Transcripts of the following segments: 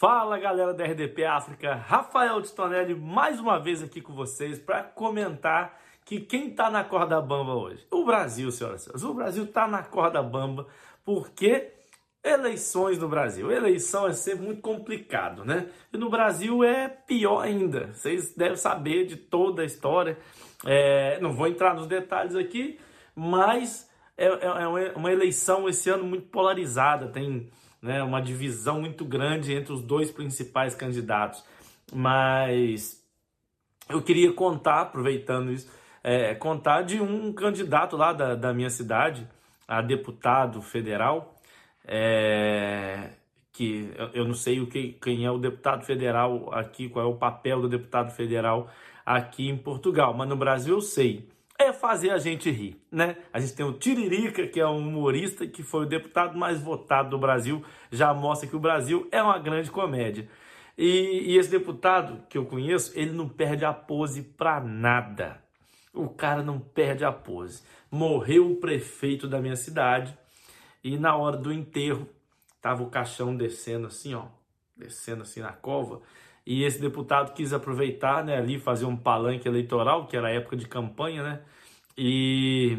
Fala galera da RDP África, Rafael Titonelli mais uma vez aqui com vocês para comentar que quem está na corda bamba hoje? O Brasil, senhoras e senhores. O Brasil está na corda bamba porque eleições no Brasil. Eleição é sempre muito complicado, né? E no Brasil é pior ainda. Vocês devem saber de toda a história. É, não vou entrar nos detalhes aqui, mas é, é, é uma eleição esse ano muito polarizada. Tem né, uma divisão muito grande entre os dois principais candidatos. Mas eu queria contar, aproveitando isso, é, contar de um candidato lá da, da minha cidade, a deputado federal, é, que eu, não sei o que, quem é o deputado federal aqui, qual é o papel do deputado federal aqui em Portugal, mas no Brasil eu sei fazer a gente rir, né? A gente tem o Tiririca, que é um humorista que foi o deputado mais votado do Brasil, já mostra que o Brasil é uma grande comédia. E, e esse deputado que eu conheço, ele não perde a pose pra nada. O cara não perde a pose. Morreu o prefeito da minha cidade e na hora do enterro tava o caixão descendo assim, ó, descendo assim na cova e esse deputado quis aproveitar, né, ali fazer um palanque eleitoral, que era época de campanha, né? E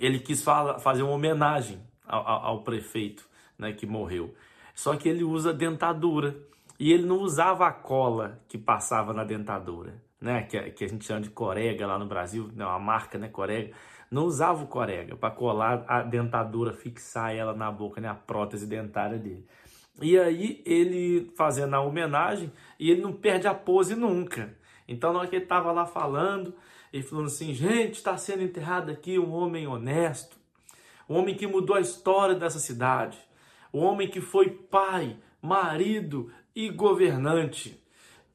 ele quis fazer uma homenagem ao, ao, prefeito, né, que morreu. Só que ele usa dentadura e ele não usava a cola que passava na dentadura, né, que, que a gente chama de corega lá no Brasil, né, uma marca, né, corega. Não usava o corega para colar a dentadura, fixar ela na boca, né, a prótese dentária dele. E aí ele fazendo a homenagem e ele não perde a pose nunca. Então na hora que ele estava lá falando, ele falando assim, gente, está sendo enterrado aqui um homem honesto, um homem que mudou a história dessa cidade, um homem que foi pai, marido e governante.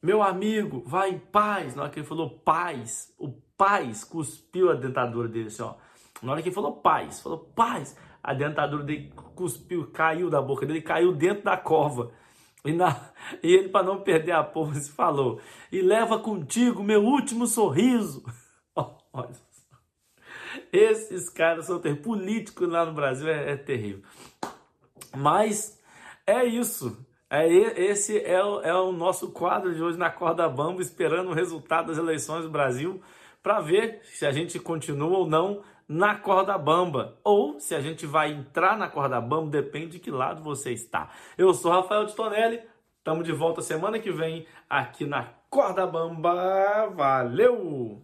Meu amigo, vai em paz. Na hora que ele falou paz, o paz cuspiu a dentadura dele assim, ó. Na hora que ele falou paz, falou paz, a dentadura dele cuspiu, caiu da boca dele, caiu dentro da cova. E, na, e ele, para não perder a pose, falou: E leva contigo meu último sorriso. Olha Esses caras são terríveis. Político lá no Brasil é, é terrível. Mas é isso. É, esse é o, é o nosso quadro de hoje na Corda Bamba, esperando o resultado das eleições do Brasil para ver se a gente continua ou não na corda bamba. Ou se a gente vai entrar na corda bamba, depende de que lado você está. Eu sou Rafael de Tonelli, estamos de volta semana que vem aqui na Corda Bamba. Valeu!